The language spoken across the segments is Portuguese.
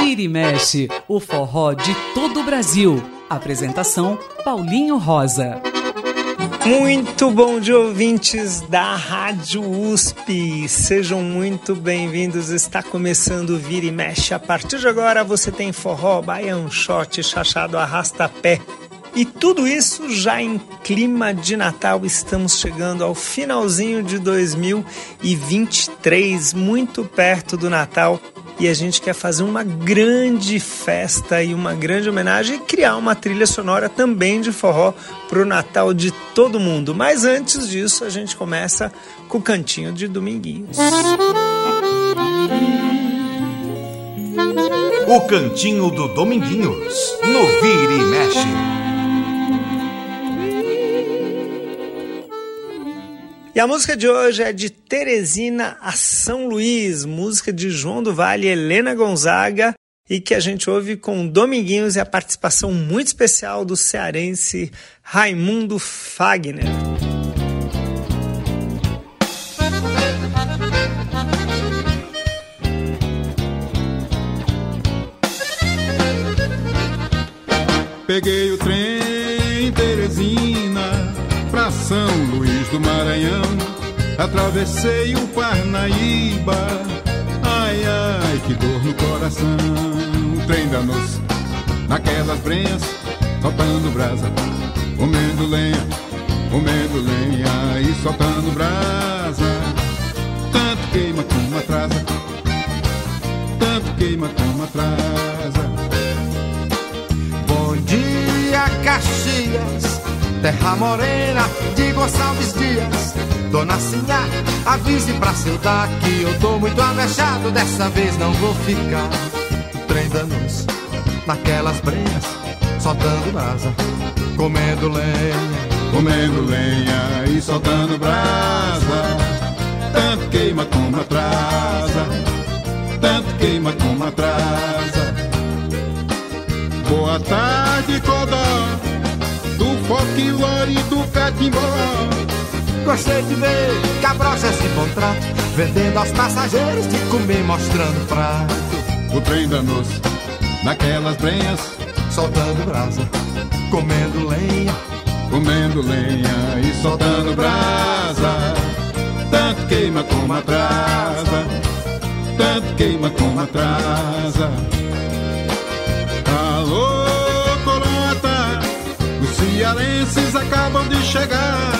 Vira e mexe, o forró de todo o Brasil. Apresentação Paulinho Rosa. Muito bom dia, ouvintes da Rádio USP. Sejam muito bem-vindos. Está começando o Vira e Mexe. A partir de agora você tem forró, baião, shot, chachado, arrasta-pé. E tudo isso já em clima de Natal. Estamos chegando ao finalzinho de 2023, muito perto do Natal e a gente quer fazer uma grande festa e uma grande homenagem e criar uma trilha sonora também de forró para o Natal de todo mundo. Mas antes disso, a gente começa com o cantinho de Dominguinhos. O cantinho do Dominguinhos, no Vira e Mexe. E a música de hoje é de Teresina a São Luís, música de João do Vale e Helena Gonzaga, e que a gente ouve com Dominguinhos e a participação muito especial do cearense Raimundo Fagner. Peguei o trem Teresina São Luís do Maranhão, atravessei o Parnaíba, ai ai que dor no coração. Trem danou-se naquelas brenhas, soltando brasa, comendo lenha, comendo lenha e soltando brasa. Tanto queima como atrasa, tanto queima como atrasa. Bom dia, Caxias Terra morena de Gonçalves Dias. Dona Sinhá, avise pra Cildá Que eu tô muito avexado Dessa vez não vou ficar. O trem danos naquelas brenhas Soltando brasa, comendo lenha Comendo lenha e soltando brasa. Tanto queima como atrasa Tanto queima como atrasa. Boa tarde, Codó folclore do catimbó. Gostei de ver cabrocha se encontrar, vendendo aos passageiros de comer, mostrando prato. O trem danos naquelas brenhas, soltando brasa, comendo lenha, comendo lenha e soltando brasa. Tanto queima como atrasa, tanto queima como atrasa. Cearenses acabam de chegar.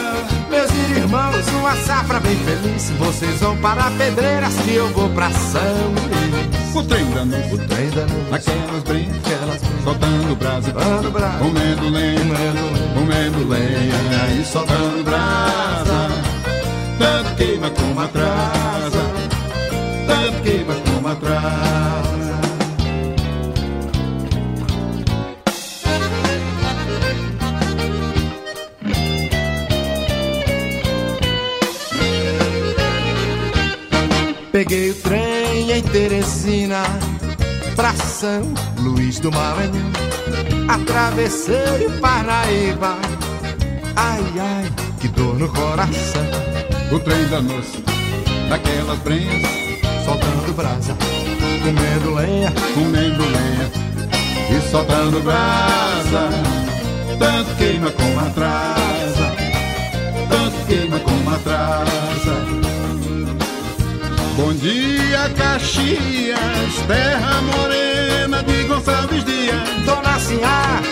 Meus irmãos, uma safra bem feliz. Vocês vão para Pedreiras que eu vou pra São Luís. O trem da noite, o trem da noite, naquelas brincas, soltando brasa, brasa, comendo lenha, comendo lenha e soltando brasa. Tanto queima como atrasa, tanto queima como atrasa. Peguei o trem em Teresina pra São Luís do Maranhão. Atravessei o Paraíba. Ai, ai, que dor no coração. O trem danou-se naquelas brenhas, soltando brasa, comendo lenha, comendo lenha e soltando brasa. Tanto queima como atrasa, tanto queima como atrasa. Bom dia, Caxias, terra morena de Gonçalves Dias. Dona Sinhá,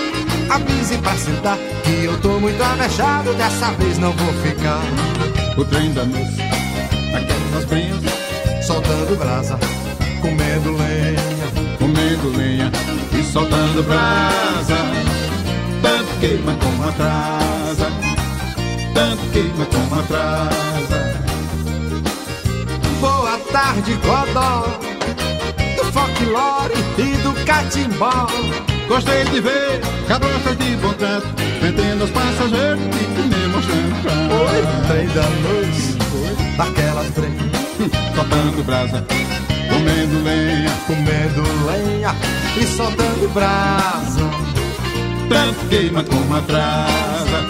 avise pra sentar que eu tô muito avexado, dessa vez não vou ficar. O trem da noite, aquelas brenhas, soltando brasa, comendo lenha, comendo lenha e soltando brasa. Tanto queima como atrasa, tanto queima como atrasa tarde Godó, do folclore e do catimbó. Gostei de ver cabrochas de bom trato, vendendo os passageiros e me mostrando pra Oi, trem da noite, daquelas trem, soltando brasa, comendo lenha, comendo lenha. E soltando brasa. Tanto queima como atrasa,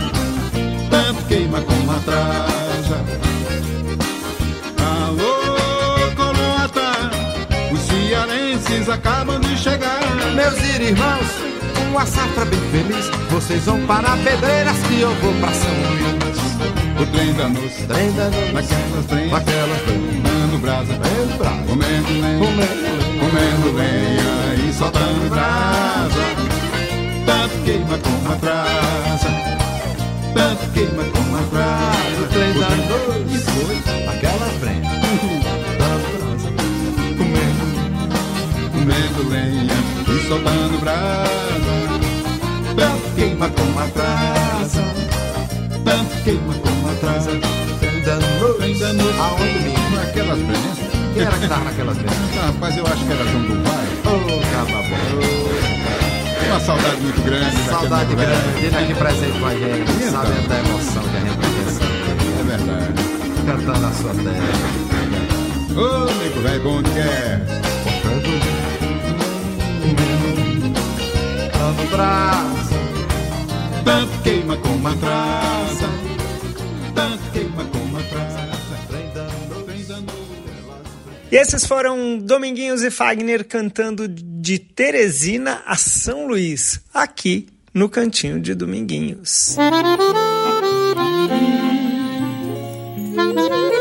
tanto queima como atrasa. Acabam de chegar. Meus irmãos, uma safra bem feliz. Vocês vão para Pedreiras que eu vou pra São Luís. O trem da noite, Trem da noite, naquelas trem, naquelas trem, comendo brasa, comendo brasa, comendo lenha, comendo lenha e soltando brasa. Tanto queima como atrasa, tanto queima como atrasa. O trem da foi, naquelas trem, comendo, lenha e soltando brasa. Tanto queima como atrasa, tanto queima como atrasa. trem da noite. Trem da noite. Aonde mesmo? Naquelas trens. Quem era que tava naquelas trem? Ah, Rapaz, eu acho que era João do Pai. Ô, caba bom. Uma saudade muito grande Saudade grande, ele aqui presente com a gente, Então. sabendo da emoção que a gente pensando, É verdade. cantando a sua terra. Ô, nego velho, bom que é. Dando braço, Tanto queima como atrasa. Tanto queima como E esses foram Dominguinhos e Fagner cantando de Teresina a São Luís, aqui no Cantinho de Dominguinhos.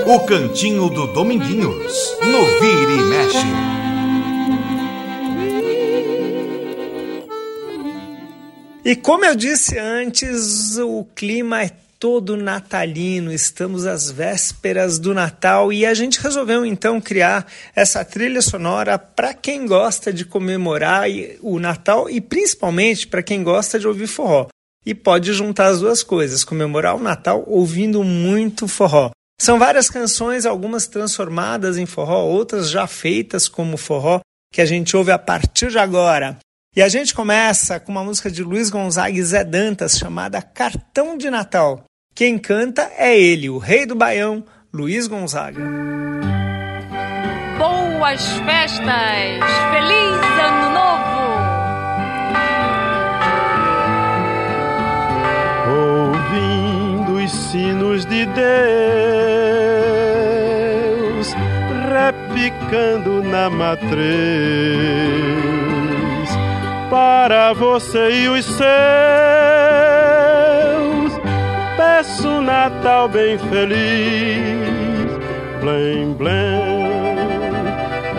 O Cantinho do Dominguinhos, no Vira e Mexe. E como eu disse antes, o clima é todo natalino, estamos às vésperas do Natal e a gente resolveu então criar essa trilha sonora para quem gosta de comemorar o Natal e principalmente para quem gosta de ouvir forró. E pode juntar as duas coisas, comemorar o Natal ouvindo muito forró. São várias canções, algumas transformadas em forró, outras já feitas como forró, que a gente ouve a partir de agora. E a gente começa com uma música de Luiz Gonzaga e Zé Dantas chamada Cartão de Natal. Quem canta é ele, o rei do Baião, Luiz Gonzaga. Boas festas! Feliz Ano Novo! ouvindo os sinos de Deus, repicando na matriz, para você e os seus, peço um Natal bem feliz, blém, blém,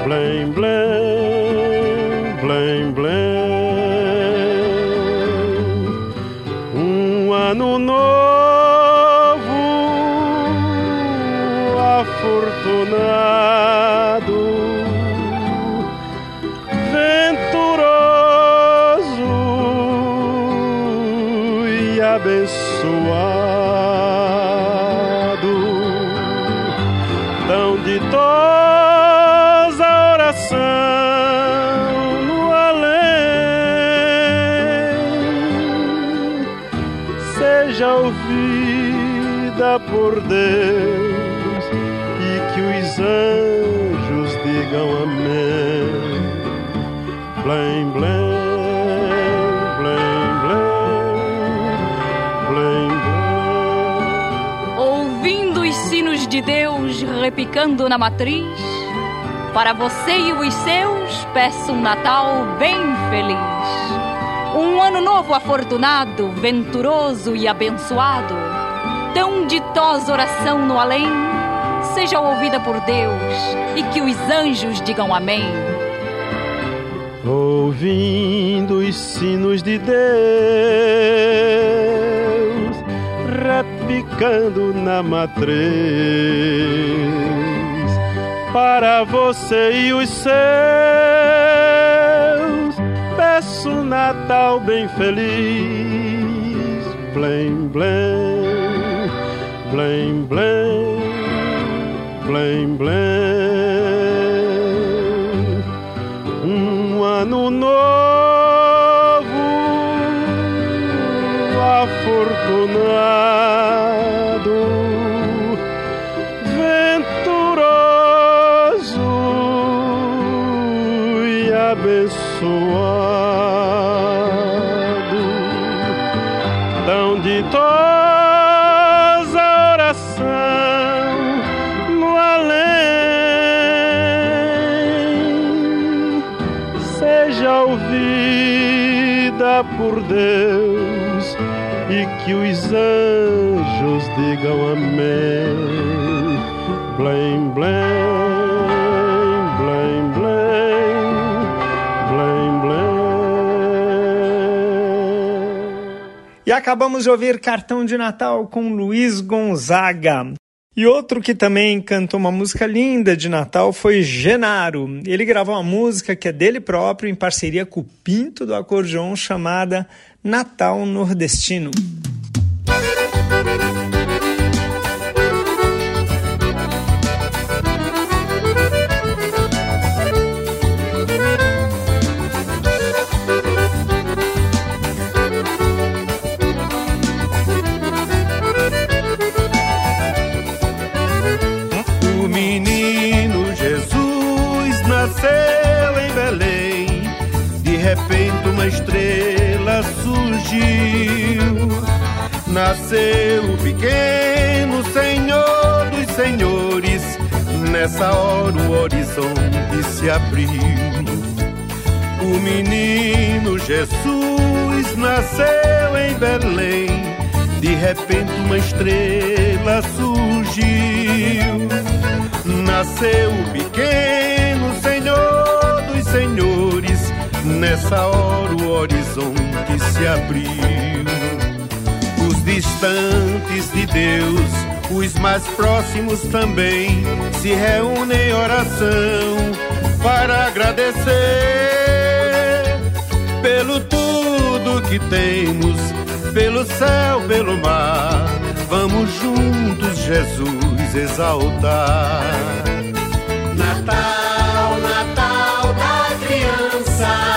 blém, blém, blém, blém. Um ano novo, seja ouvida por Deus e que os anjos digam amém. Blém, blém. Ouvindo os sinos de Deus repicando na matriz, para você e os seus peço um Natal bem feliz. Um ano novo afortunado, venturoso e abençoado. Tão ditosa oração no além, seja ouvida por Deus e que os anjos digam amém. Ouvindo os sinos de Deus, repicando na matriz, para você e os seus, peço um Natal bem feliz, blém, blém, blém, blém, blém, blém. Um ano novo, afortunado, por Deus e que os anjos digam amém. Blém, blém. E acabamos de ouvir Cartão de Natal com Luiz Gonzaga. E outro que também cantou uma música linda de Natal foi Genaro. Ele gravou uma música que é dele próprio em parceria com o Pinto do Acordeon chamada Natal Nordestino. Nasceu o pequeno Senhor dos Senhores, nessa hora o horizonte se abriu. O menino Jesus nasceu em Belém, de repente uma estrela surgiu. Nasceu o pequeno Senhor dos Senhores, nessa hora o horizonte se abriu distantes de Deus, os mais próximos também se reúnem em oração para agradecer pelo tudo que temos, pelo céu, pelo mar. Vamos juntos, Jesus, exaltar. Natal, Natal da criança,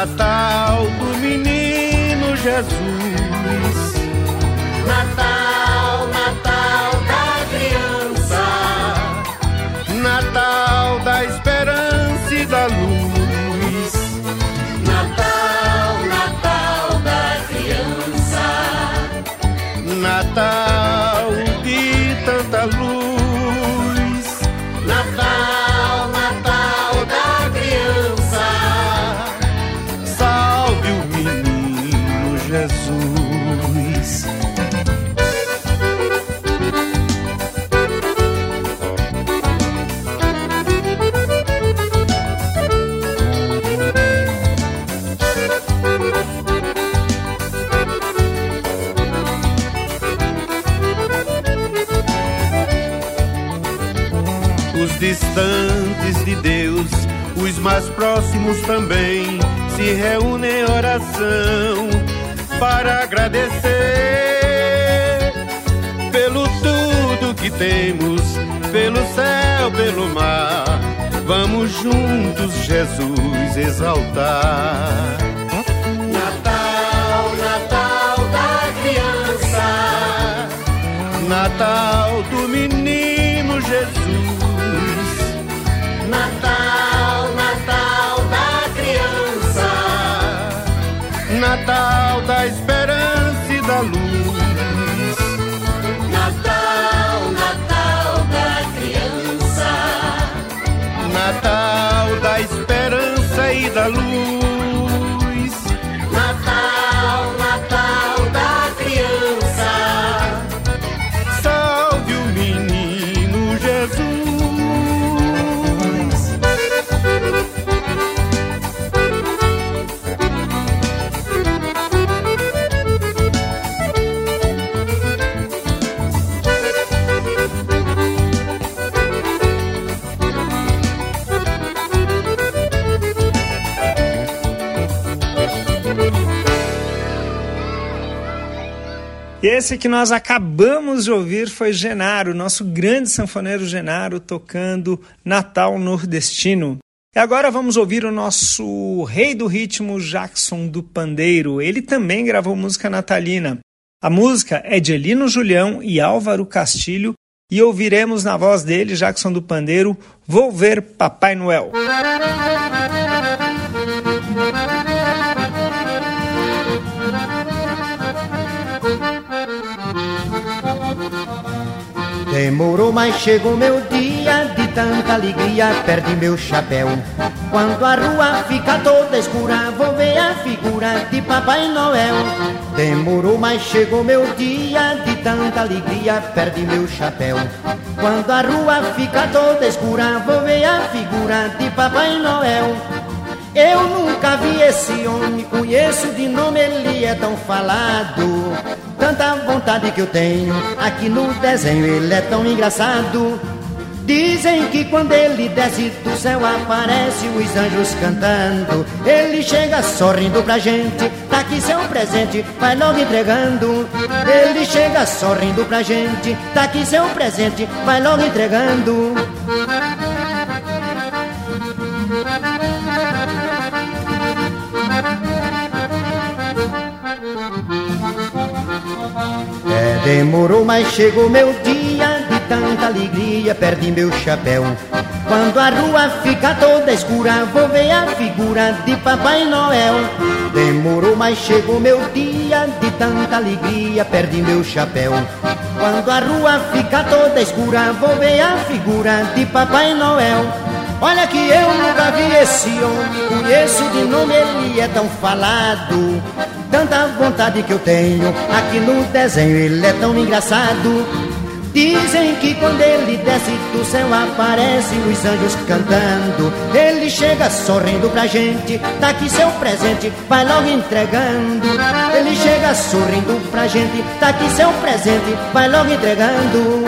Natal do menino Jesus. Distantes de Deus, os mais próximos também se reúnem em oração para agradecer pelo tudo que temos, pelo céu, pelo mar. Vamos juntos, Jesus, exaltar. Esse que nós acabamos de ouvir foi Genaro, nosso grande sanfoneiro Genaro, tocando Natal Nordestino. E agora vamos ouvir o nosso rei do ritmo, Jackson do Pandeiro. Ele também gravou música natalina. A música é de Elino Julião e Álvaro Castilho e ouviremos na voz dele, Jackson do Pandeiro, Vou Ver Papai Noel. Demorou, mas chegou meu dia de tanta alegria, perdi meu chapéu. Quando a rua fica toda escura, vou ver a figura de Papai Noel. Demorou, mas chegou meu dia de tanta alegria, perdi meu chapéu. Quando a rua fica toda escura, vou ver a figura de Papai Noel. Eu nunca vi esse homem, conheço de nome, ele é tão falado. Tanta vontade que eu tenho, aqui no desenho ele é tão engraçado. Dizem que quando ele desce do céu aparece os anjos cantando. Ele chega sorrindo pra gente, tá aqui seu presente, vai logo entregando. Ele chega sorrindo pra gente, tá aqui seu presente, vai logo entregando. Demorou, mas chegou meu dia de tanta alegria, perdi meu chapéu. Quando a rua fica toda escura, vou ver a figura de Papai Noel. Demorou, mas chegou meu dia de tanta alegria, perdi meu chapéu. Quando a rua fica toda escura, vou ver a figura de Papai Noel. Olha que eu nunca vi esse homem, conheço de nome, ele é tão falado. Tanta vontade que eu tenho, aqui no desenho ele é tão engraçado. Dizem que quando ele desce do céu aparecem os anjos cantando. Ele chega sorrindo pra gente, tá aqui seu presente, vai logo entregando. Ele chega sorrindo pra gente, tá aqui seu presente, vai logo entregando.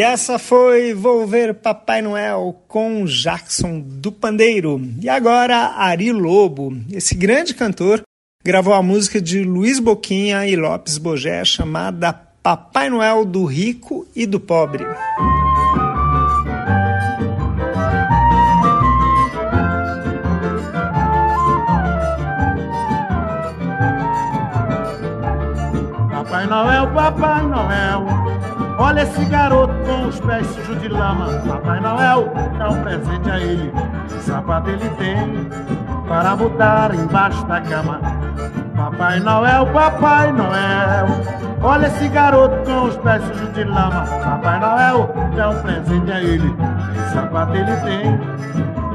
E essa foi Volver Papai Noel com Jackson do Pandeiro. E agora Ari Lobo, esse grande cantor, gravou a música de Luiz Boquinha e Lopes Bogé chamada Papai Noel do Rico e do Pobre. Papai Noel, Papai Noel, olha esse garoto com os pés sujos de lama. Papai Noel, dá um presente a ele, que sapato ele tem para botar embaixo da cama. Papai Noel, Papai Noel, olha esse garoto com os pés sujos de lama. Papai Noel, dá um presente a ele, que sapato ele tem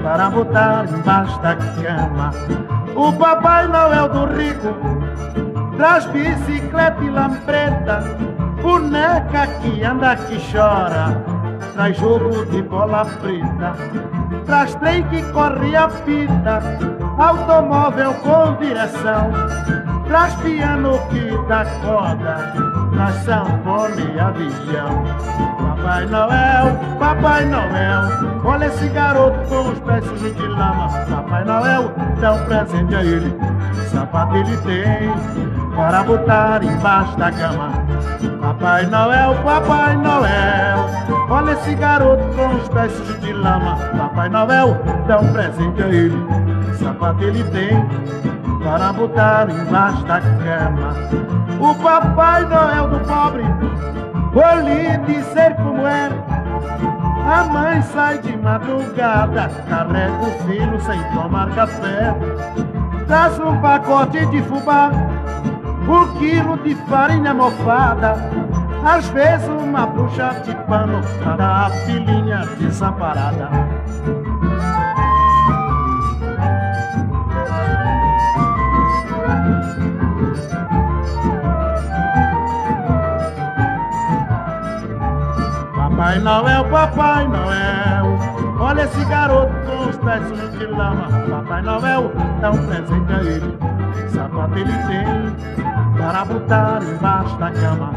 para botar embaixo da cama. O Papai Noel do rico Traz bicicleta e lambreta, boneca que anda que chora, traz jogo de bola preta, traz trem que corre a fita, automóvel com direção, traz piano que dá corda, traz sanfona e avião. Papai Noel, Papai Noel, olha esse garoto com os pés sujos de lama. Papai Noel, dá um presente a ele, sapato ele tem para botar embaixo da cama. Papai Noel, Papai Noel, olha esse garoto com os pés de lama. Papai Noel, dá um presente a ele, sapato ele tem para botar embaixo da cama. O Papai Noel do pobre, vou dizer como é. A mãe sai de madrugada, carrega o filho sem tomar café. Traz um pacote de fubá um quilo de farinha mofada, às vezes uma bruxa de pano para a filhinha desamparada. Papai Noel, Papai Noel, olha esse garoto com os pés de lama. Papai Noel, dá um presente a ele, sapato ele tem para botar embaixo da cama.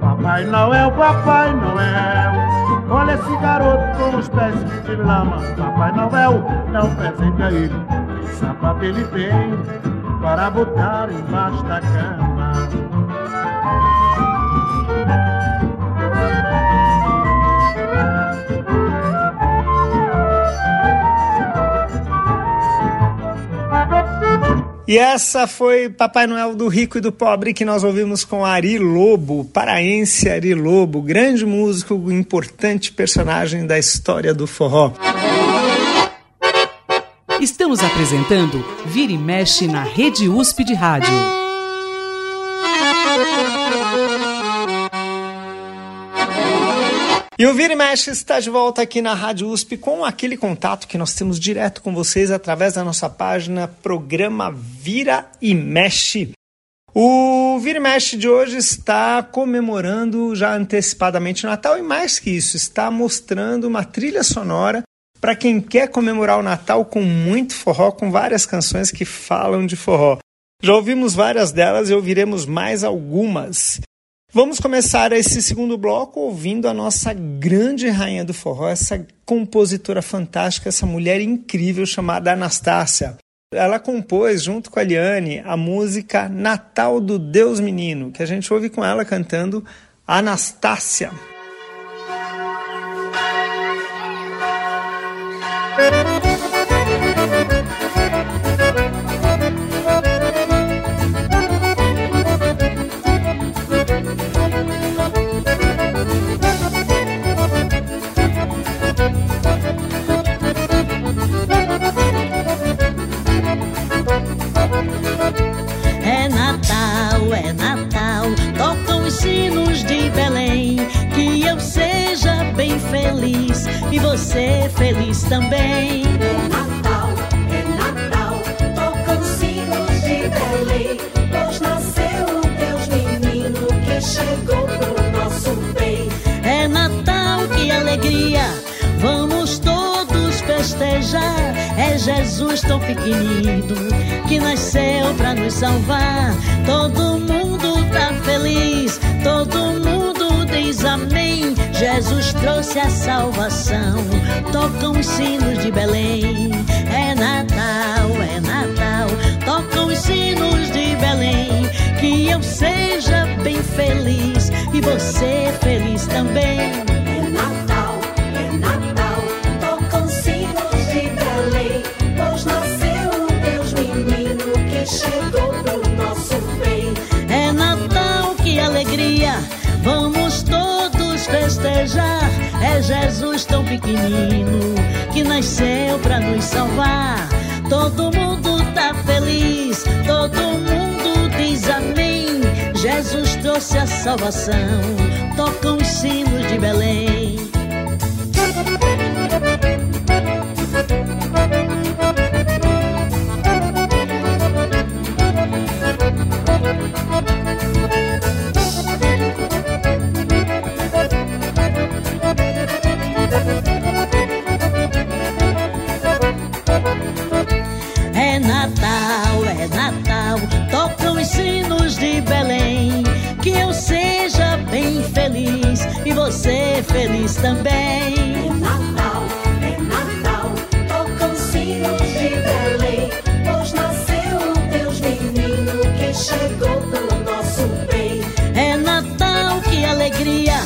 Papai Noel, Papai Noel, olha esse garoto com os pés de lama. Papai Noel, dá um presente a ele, sapato ele tem para botar embaixo da cama. E essa foi Papai Noel do Rico e do Pobre que nós ouvimos com Ari Lobo, paraense Ari Lobo, grande músico, importante personagem da história do forró. Estamos apresentando Vira e Mexe na Rede USP de Rádio. E o Vira e Mexe está de volta aqui na Rádio USP com aquele contato que nós temos direto com vocês através da nossa página Programa Vira e Mexe. O Vira e Mexe de hoje está comemorando já antecipadamente o Natal e mais que isso, está mostrando uma trilha sonora para quem quer comemorar o Natal com muito forró, com várias canções que falam de forró. Já ouvimos várias delas e ouviremos mais algumas. Vamos começar esse segundo bloco ouvindo a nossa grande rainha do forró, essa compositora fantástica, essa mulher incrível chamada Anastácia. Ela compôs, junto com a Liane, a música Natal do Deus Menino, que a gente ouve com ela cantando Anastácia. E você feliz também. É Natal, é Natal, tocam sinos de Belém, pois nasceu o Deus menino que chegou pro nosso bem. É Natal, que alegria, vamos todos festejar. É Jesus tão pequenino que nasceu pra nos salvar. Todo mundo tá feliz, todo mundo diz amém. Jesus trouxe a salvação, tocam os sinos de Belém. É Natal, é Natal, tocam os sinos de Belém. Que eu seja bem feliz e você feliz também. Festejar. É Jesus tão pequenino que nasceu pra nos salvar. Todo mundo tá feliz, todo mundo diz amém. Jesus trouxe a salvação, tocam os sinos de Belém. De Belém. Que eu seja bem feliz e você feliz também. É Natal, é Natal, tocam sinos de Belém, pois nasceu o Deus menino que chegou pro nosso bem. É Natal, que alegria,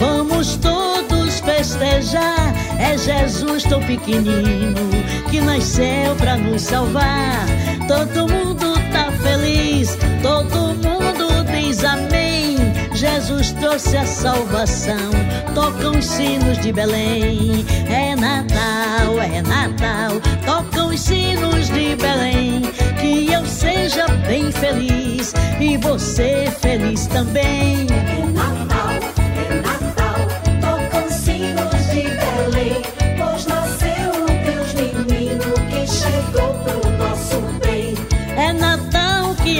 vamos todos festejar. É Jesus tão pequenino que nasceu pra nos salvar. Todo mundo feliz, todo mundo diz amém. Jesus trouxe a salvação, tocam os sinos de Belém. É Natal, é Natal, tocam os sinos de Belém. Que eu seja bem feliz e você feliz também. É Natal,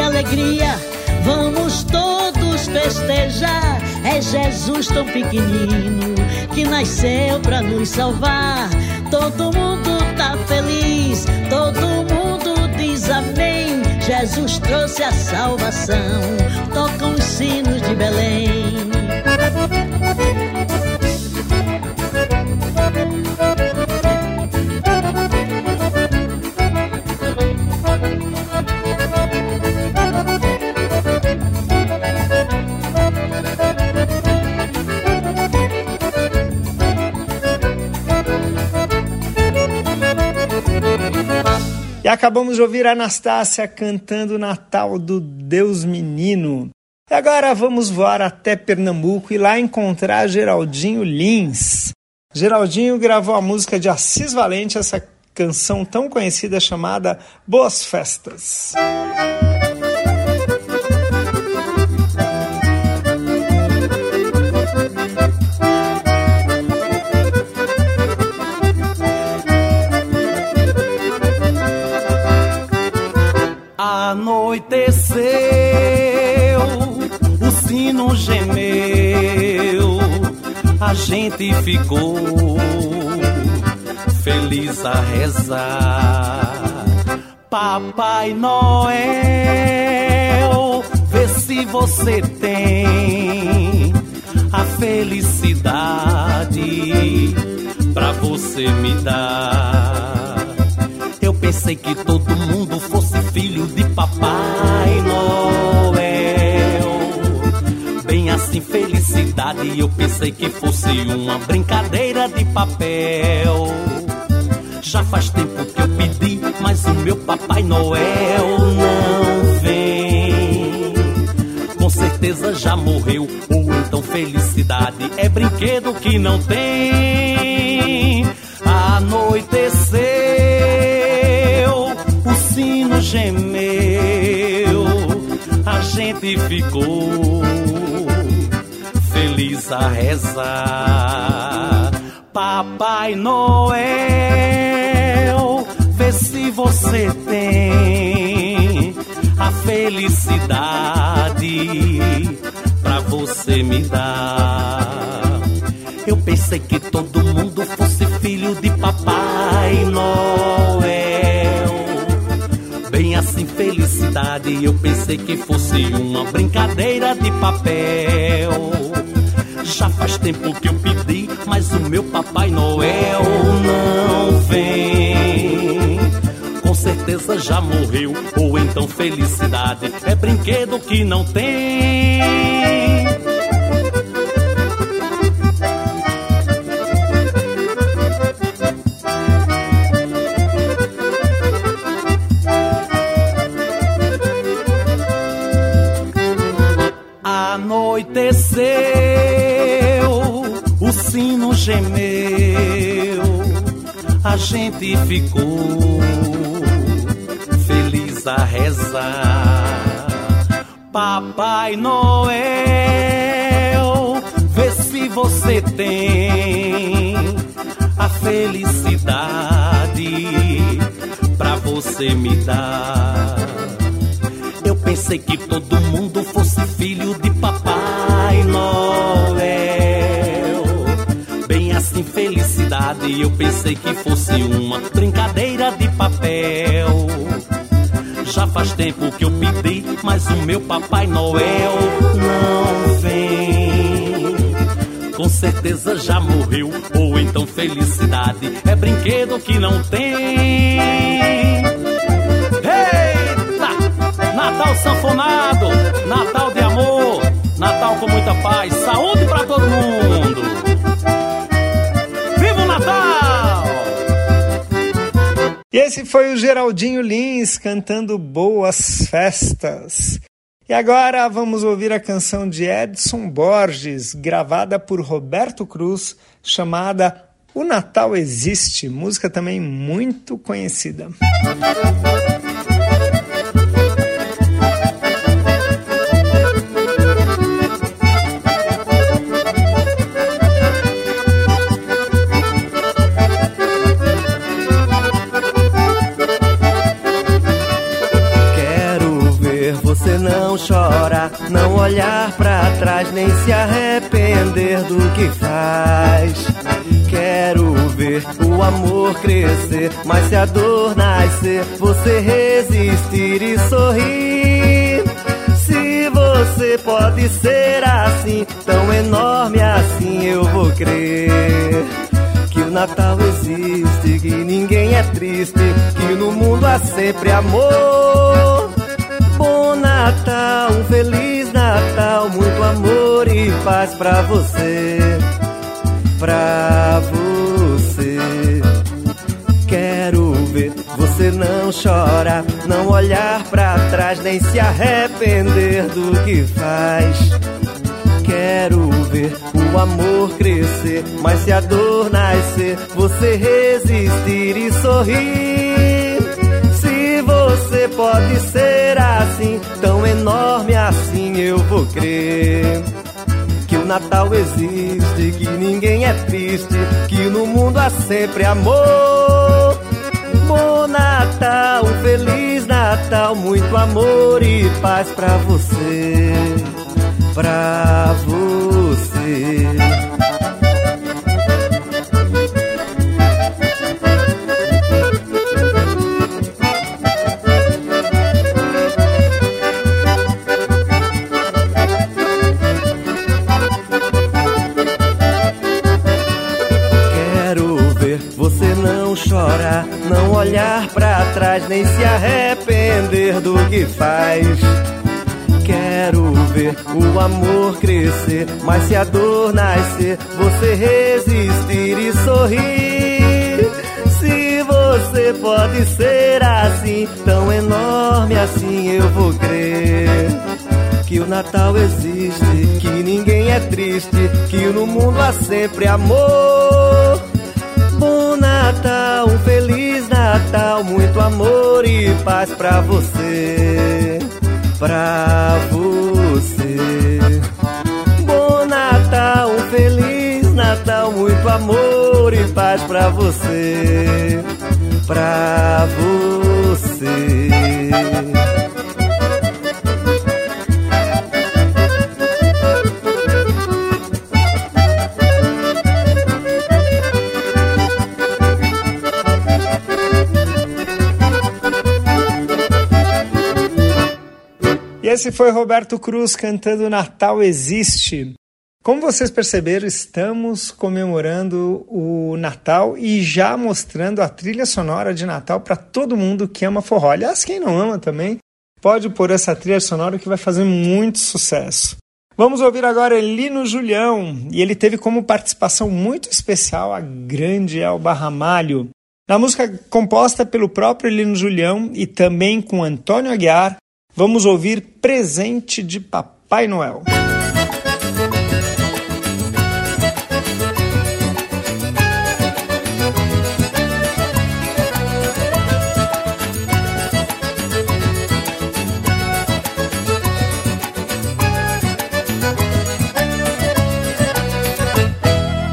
Alegria, vamos todos festejar. É Jesus tão pequenino que nasceu pra nos salvar. Todo mundo tá feliz, todo mundo diz amém. Jesus trouxe a salvação, tocam os sinos de Belém. Acabamos de ouvir Anastácia cantando Natal do Deus Menino. E agora vamos voar até Pernambuco e lá encontrar Geraldinho Lins. Geraldinho gravou a música de Assis Valente, essa canção tão conhecida chamada Boas Festas. A gente ficou feliz a rezar. Papai Noel, vê se você tem a felicidade pra você me dar. Eu pensei que todo mundo fosse filho de Papai felicidade. Eu pensei que fosse uma brincadeira de papel. Já faz tempo que eu pedi, mas o meu Papai Noel não vem. Com certeza já morreu, ou então felicidade é brinquedo que não tem. Anoiteceu, o sino gemeu, a gente ficou rezar. Papai Noel, vê se você tem a felicidade pra você me dar. Eu pensei que todo mundo fosse filho de Papai Noel. Bem assim, felicidade. Eu pensei que fosse uma brincadeira de papel. Já faz tempo que eu pedi, mas o meu Papai Noel não vem. Com certeza já morreu, ou então felicidade é brinquedo que não tem. A gente ficou feliz a rezar. Papai Noel, vê se você tem a felicidade pra você me dar. Eu pensei que todo mundo fosse filho de Papai Noel. Felicidade. Eu pensei que fosse uma brincadeira de papel. Já faz tempo que eu pedi, mas o meu Papai Noel não vem. Com certeza já morreu, ou então felicidade é brinquedo que não tem. Eita! Natal sanfonado, Natal de amor, Natal com muita paz, saúde pra todo mundo. E esse foi o Geraldinho Lins cantando Boas Festas. E agora vamos ouvir a canção de Edson Borges, gravada por Roberto Cruz, chamada O Natal Existe, música também muito conhecida. Quero você não chorar, não olhar pra trás, nem se arrepender do que faz. Quero ver o amor crescer, mas se a dor nascer, você resistir e sorrir. Se você pode ser assim, tão enorme assim, eu vou crer. Que o Natal existe, que ninguém é triste, que no mundo há sempre amor. Natal, um feliz Natal, muito amor e paz pra você, pra você. Quero ver você não chorar, não olhar pra trás, nem se arrepender do que faz. Quero ver o amor crescer, mas se a dor nascer, você resistir e sorrir. Você pode ser assim, tão enorme assim, eu vou crer. Que o Natal existe, que ninguém é triste, que no mundo há sempre amor. Bom Natal, feliz Natal, muito amor e paz pra você, pra você. Trás, nem se arrepender do que faz. Quero ver o amor crescer, mas se a dor nascer, você resistir e sorrir. Se você pode ser assim, tão enorme assim, eu vou crer que o Natal existe, que ninguém é triste, que no mundo há sempre amor. Natal, um feliz Natal, muito amor e paz pra você, pra você. Bom Natal, um feliz Natal, muito amor e paz pra você, pra você. E esse foi Roberto Cruz cantando Natal Existe. Como vocês perceberam, estamos comemorando o Natal e já mostrando a trilha sonora de Natal para todo mundo que ama forró. Aliás, quem não ama também, pode pôr essa trilha sonora que vai fazer muito sucesso. Vamos ouvir agora Elino Julião, e ele teve como participação muito especial a grande Elba Ramalho. Na música composta pelo próprio Elino Julião e também com Antônio Aguiar, vamos ouvir Presente de Papai Noel.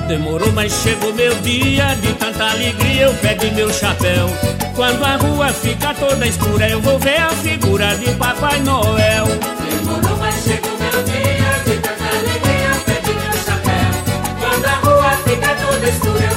Demorou, mas chegou meu dia de tanta alegria. Eu pego meu chapéu. Quando a rua fica toda escura, eu vou ver a figura de Papai Noel. Demorou, mas chegou meu dia de tanta alegria. Pede meu chapéu. Quando a rua fica toda escura, eu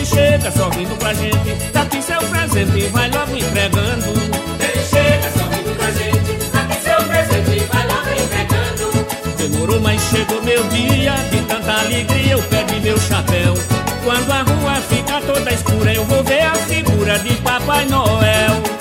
ele chega sorrindo pra gente, dá aqui seu presente e vai logo entregando. Ele chega sorrindo pra gente, aqui seu presente e vai logo entregando. Demorou, mas chegou meu dia de tanta alegria. Eu pego meu chapéu. Quando a rua fica toda escura, eu vou ver a figura de Papai Noel.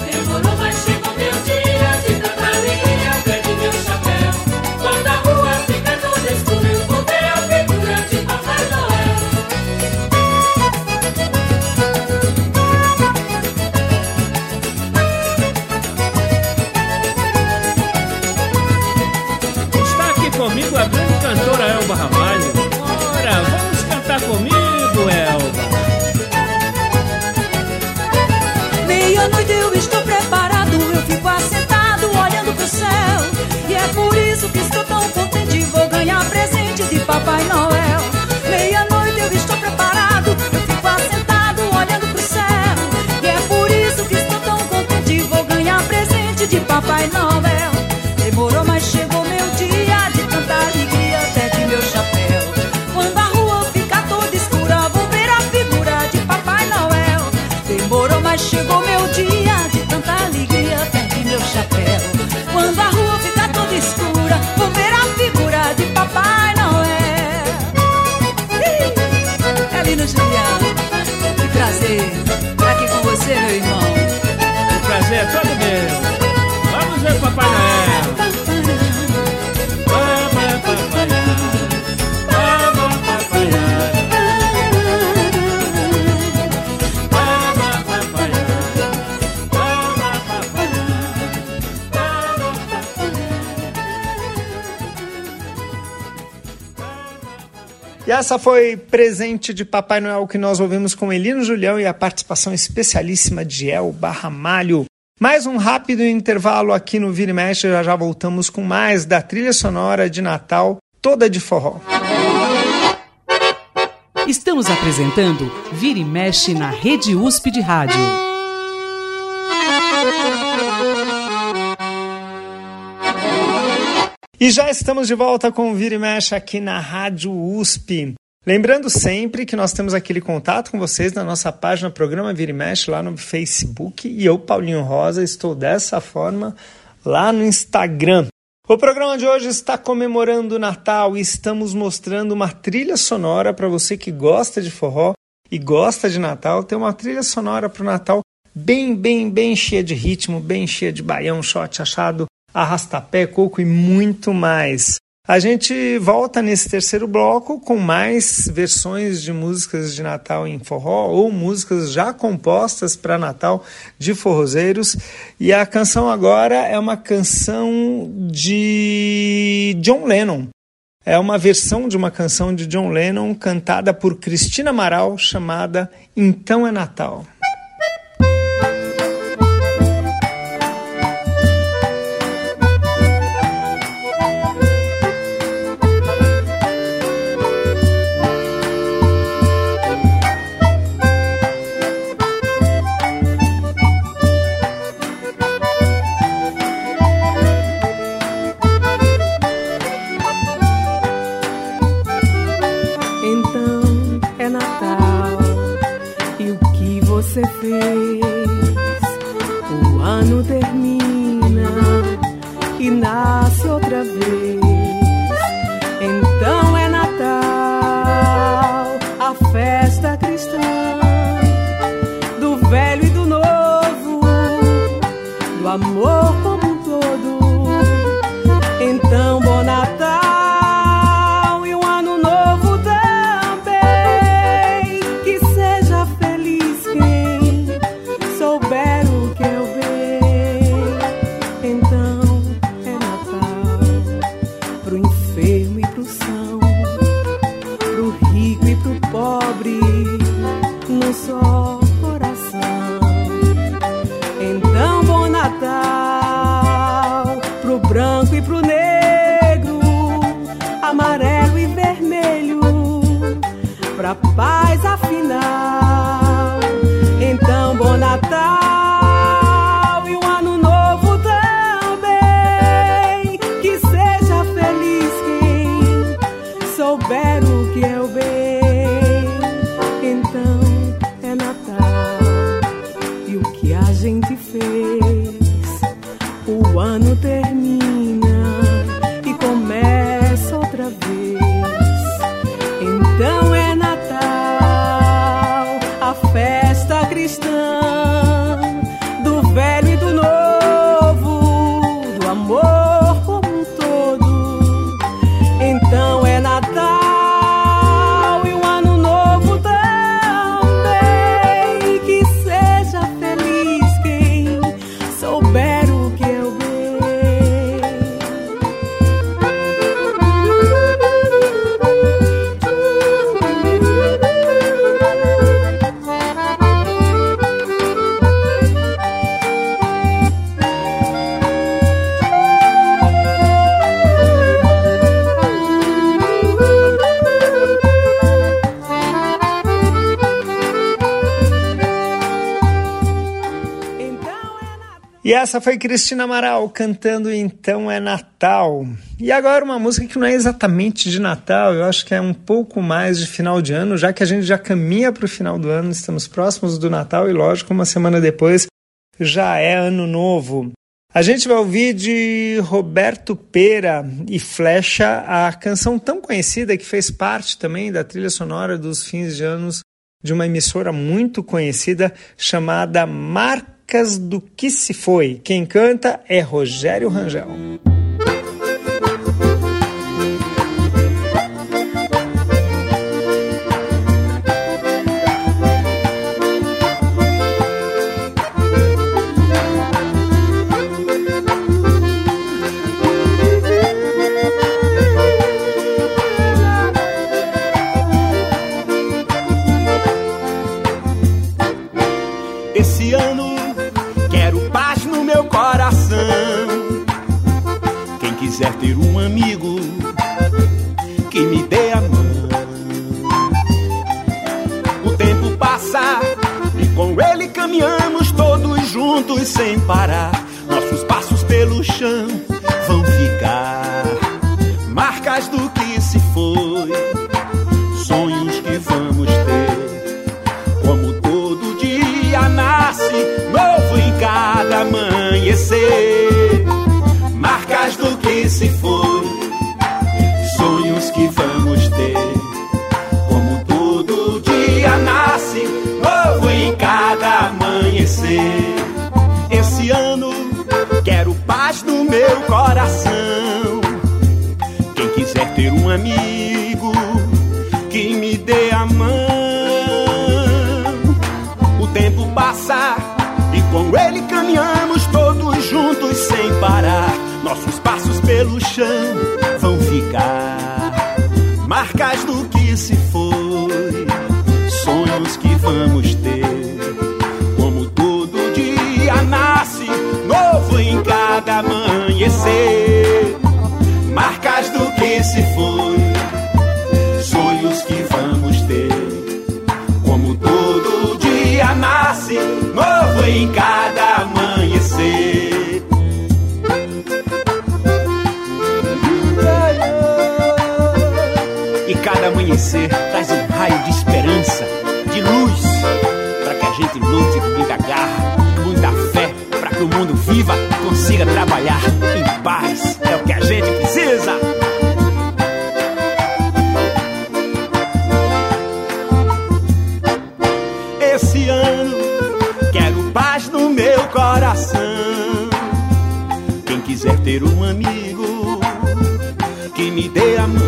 E essa foi presente de Papai Noel que nós ouvimos com Elino Julião e a participação especialíssima de El Barramalho. Mais um rápido intervalo aqui no Vira e Mexe, já já voltamos com mais da trilha sonora de Natal, toda de forró. Estamos apresentando Vira e Mexe na Rede USP de Rádio. E já estamos de volta com o Vira e Mexe aqui na Rádio USP. Lembrando sempre que nós temos aquele contato com vocês na nossa página Programa Vira e Mexe lá no Facebook e eu, Paulinho Rosa, estou dessa forma lá no Instagram. O programa de hoje está comemorando o Natal e estamos mostrando uma trilha sonora para você que gosta de forró e gosta de Natal. Tem uma trilha sonora para o Natal bem, bem, bem cheia de ritmo, bem cheia de baião, shot, achado, arrastapé, coco e muito mais. A gente volta nesse terceiro bloco com mais versões de músicas de Natal em forró ou músicas já compostas para Natal de forrozeiros. E a canção agora é uma canção de John Lennon. É uma versão de uma canção de John Lennon cantada por Cristina Amaral chamada Então é Natal. E essa foi Cristina Amaral cantando Então é Natal. E agora uma música que não é exatamente de Natal, eu acho que é um pouco mais de final de ano, já que a gente já caminha para o final do ano, estamos próximos do Natal e, lógico, uma semana depois já é Ano Novo. A gente vai ouvir de Roberto Pera e Flecha a canção tão conhecida que fez parte também da trilha sonora dos fins de anos de uma emissora muito conhecida chamada Marca Marcas do que se foi. Quem canta é Rogério Rangel. Esse quiser ter um amigo que me dê a mão. O tempo passa e com ele caminhamos todos juntos sem parar. Nossos passos pelo chão Esse ano quero paz no meu coração. Quem quiser ter um amigo que me dê a mão. O tempo passa e com ele caminhamos todos juntos sem parar. Nossos passos pelo chão vão ficar marcas do marcas do que se foi, sonhos que vamos ter. Como todo dia nasce novo em cada amanhecer. E cada amanhecer traz um raio de esperança, de luz, para que a gente lute com muita garra, muita fé, para que o mundo viva, consiga trabalhar dê a mão.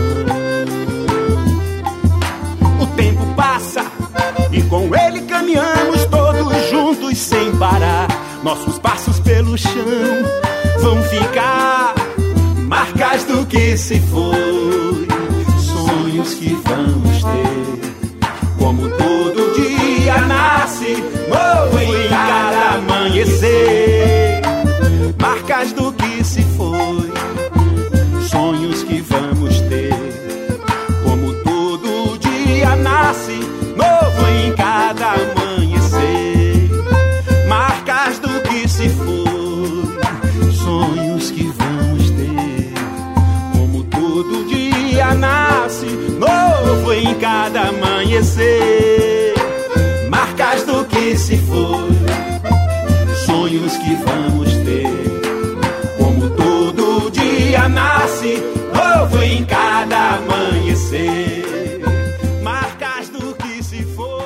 O tempo passa e com ele caminhamos todos juntos sem parar. Nossos passos pelo chão vão ficar marcas do que se foi, sonhos que vamos ter. Amanhecer, marcas do que se foi, sonhos que vamos ter. Como todo dia nasce novo em cada amanhecer, marcas do que se foi.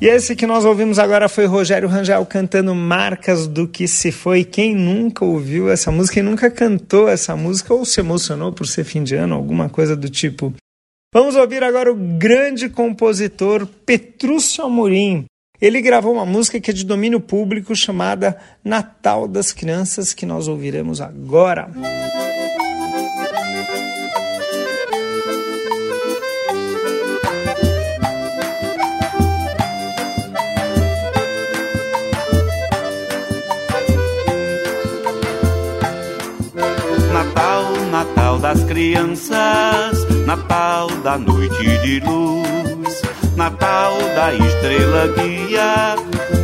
E esse que nós ouvimos agora foi Rogério Rangel cantando Marcas do que se foi. Quem nunca ouviu essa música, quem nunca cantou essa música ou se emocionou por ser fim de ano, alguma coisa do tipo. Vamos ouvir agora o grande compositor Petrúcio Amorim. Ele gravou uma música que é de domínio público chamada Natal das Crianças, que nós ouviremos agora. Natal, Natal das crianças, Natal da noite de luz, Natal da estrela guia,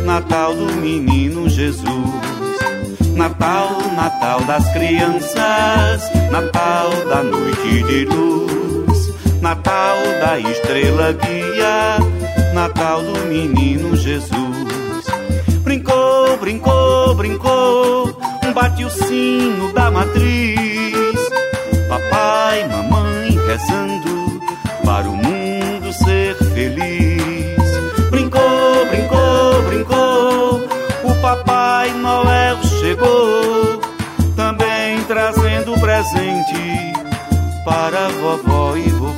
Natal do menino Jesus. Natal, Natal das crianças, Natal da noite de luz, Natal da estrela guia, Natal do menino Jesus. Brincou, brincou, brincou, bate o sino da matriz. Papai, mamãe rezando para o mundo ser feliz. Brincou, brincou, brincou, o Papai Noel chegou, também trazendo presente para vovó e vovô.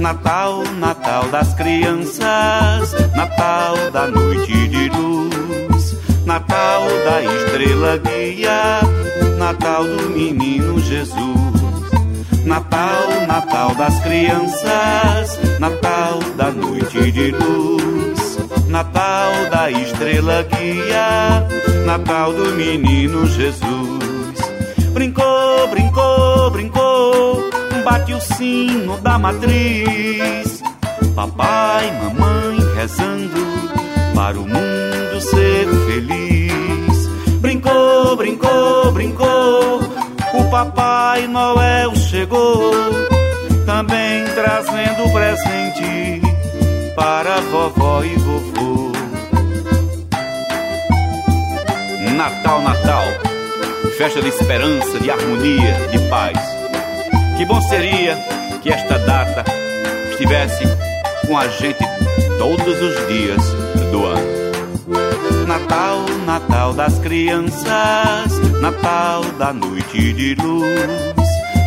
Natal, Natal das crianças, Natal da noite de luz, Natal da estrela guia, Natal do menino Jesus. Natal, Natal das crianças, Natal da noite de luz, Natal da estrela guia, Natal do menino Jesus. Brincou, brincou, brincou, bate o sino da matriz. Papai, mamãe rezando para o mundo ser feliz. Brincou, brincou, brincou, o Papai Noel chegou, também trazendo presente para vovó e vovô. Natal, Natal, festa de esperança, de harmonia, de paz. Que bom seria que esta data estivesse com a gente todos os dias do ano. Natal, Natal das crianças, Natal da noite de luz,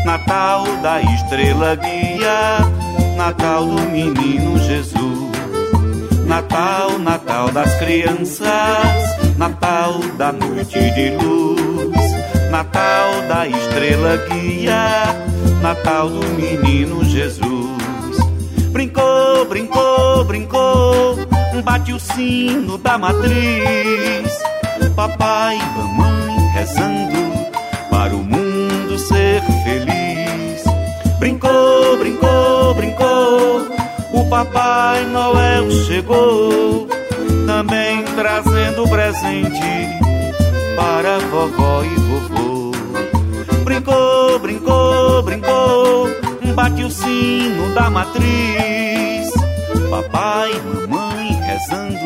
Natal da estrela guia, Natal do menino Jesus. Natal, Natal das crianças, Natal da noite de luz, Natal da estrela guia, Natal do menino Jesus. Brincou, brincou, brincou, bate o sino da matriz. Papai e mamãe rezando para o mundo ser feliz. Brincou, brincou, brincou, o Papai Noel chegou, também trazendo presente para vovó e vovô. Brincou, brincou, brincou, bate o sino da matriz. Papai mamãe rezando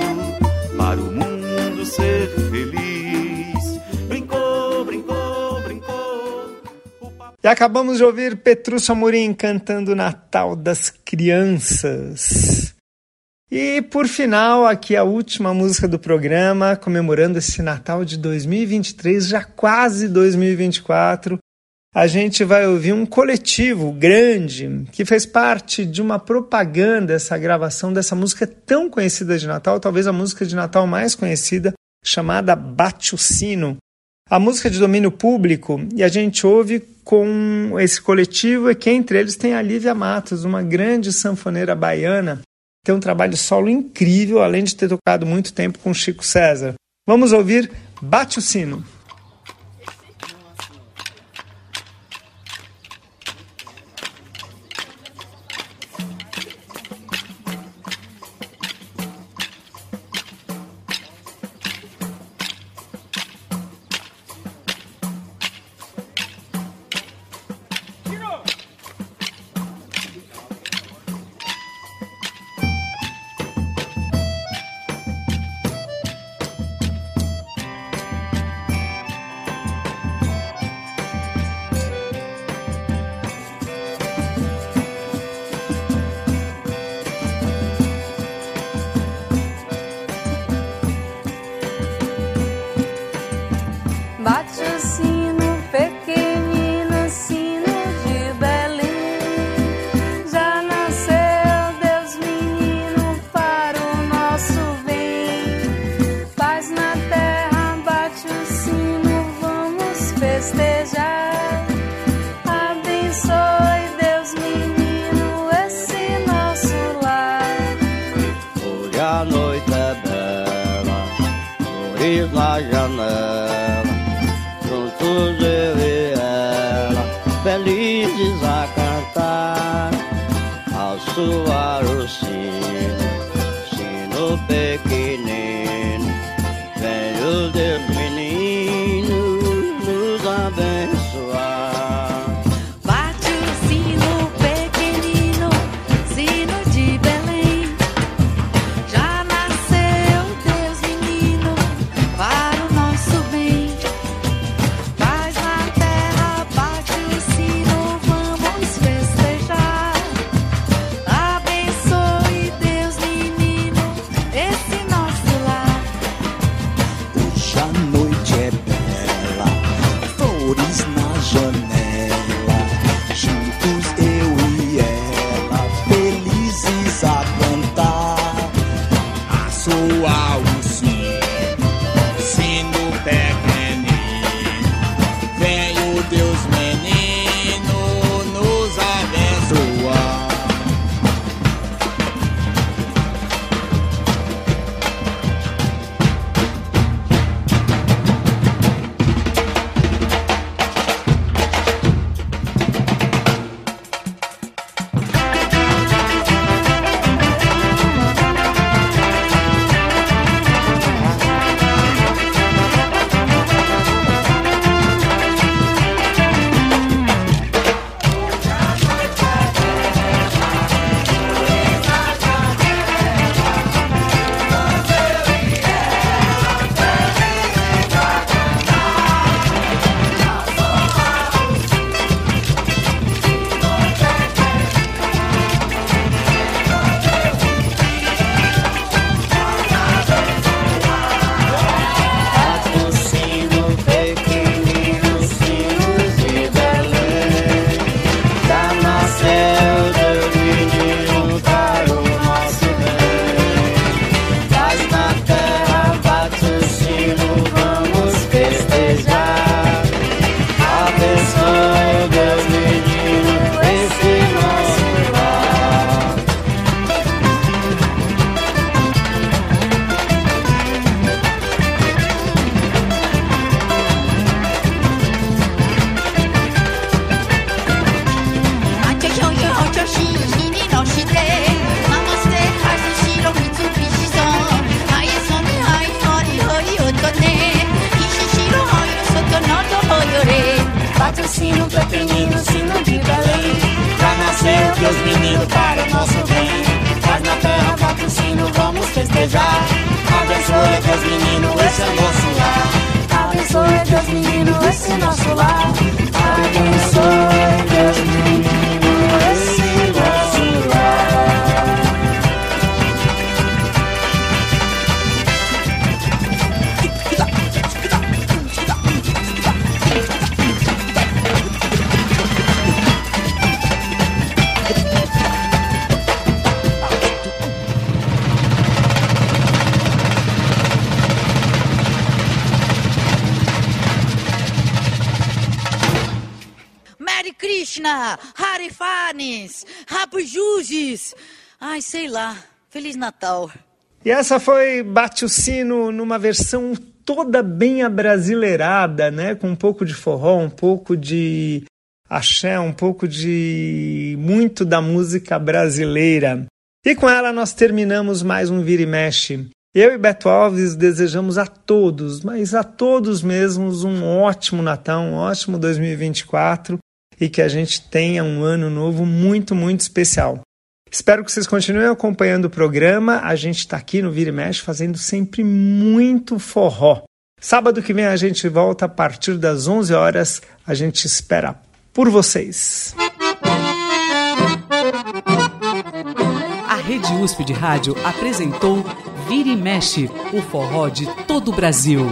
para o mundo ser feliz. Brincou, brincou, brincou. E acabamos de ouvir Petrúcio Amorim cantando Natal das Crianças. E por final, aqui a última música do programa, comemorando esse Natal de 2023, já quase 2024. A gente vai ouvir um coletivo grande que fez parte de uma propaganda, essa gravação dessa música tão conhecida de Natal, talvez a música de Natal mais conhecida, chamada Bate o Sino. A música de domínio público e a gente ouve com esse coletivo e que entre eles tem a Lívia Matos, uma grande sanfoneira baiana, tem um trabalho solo incrível, além de ter tocado muito tempo com Chico César. Vamos ouvir Bate o Sino. Nasceu Deus menino para o nosso bem. Paz na terra, bate o sino, vamos festejar. Abençoe Deus menino, esse é nosso lar. Abençoe Deus menino, esse é nosso lar. Abençoe Harifanes, Rabujuzes. Ai, sei lá. Feliz Natal. E essa foi Bate o Sino numa versão toda bem abrasileirada, né? Com um pouco de forró, um pouco de axé, um pouco de muito da música brasileira. E com ela nós terminamos mais um Vira e Mexe. Eu e Beto Alves desejamos a todos, mas a todos mesmos, um ótimo Natal, um ótimo 2024 e que a gente tenha um ano novo muito, muito especial. Espero que vocês continuem acompanhando o programa. A gente está aqui no Vira e Mexe fazendo sempre muito forró. Sábado que vem a gente volta a partir das 11 horas. A gente espera por vocês. A Rede USP de Rádio apresentou Vira e Mexe, o forró de todo o Brasil.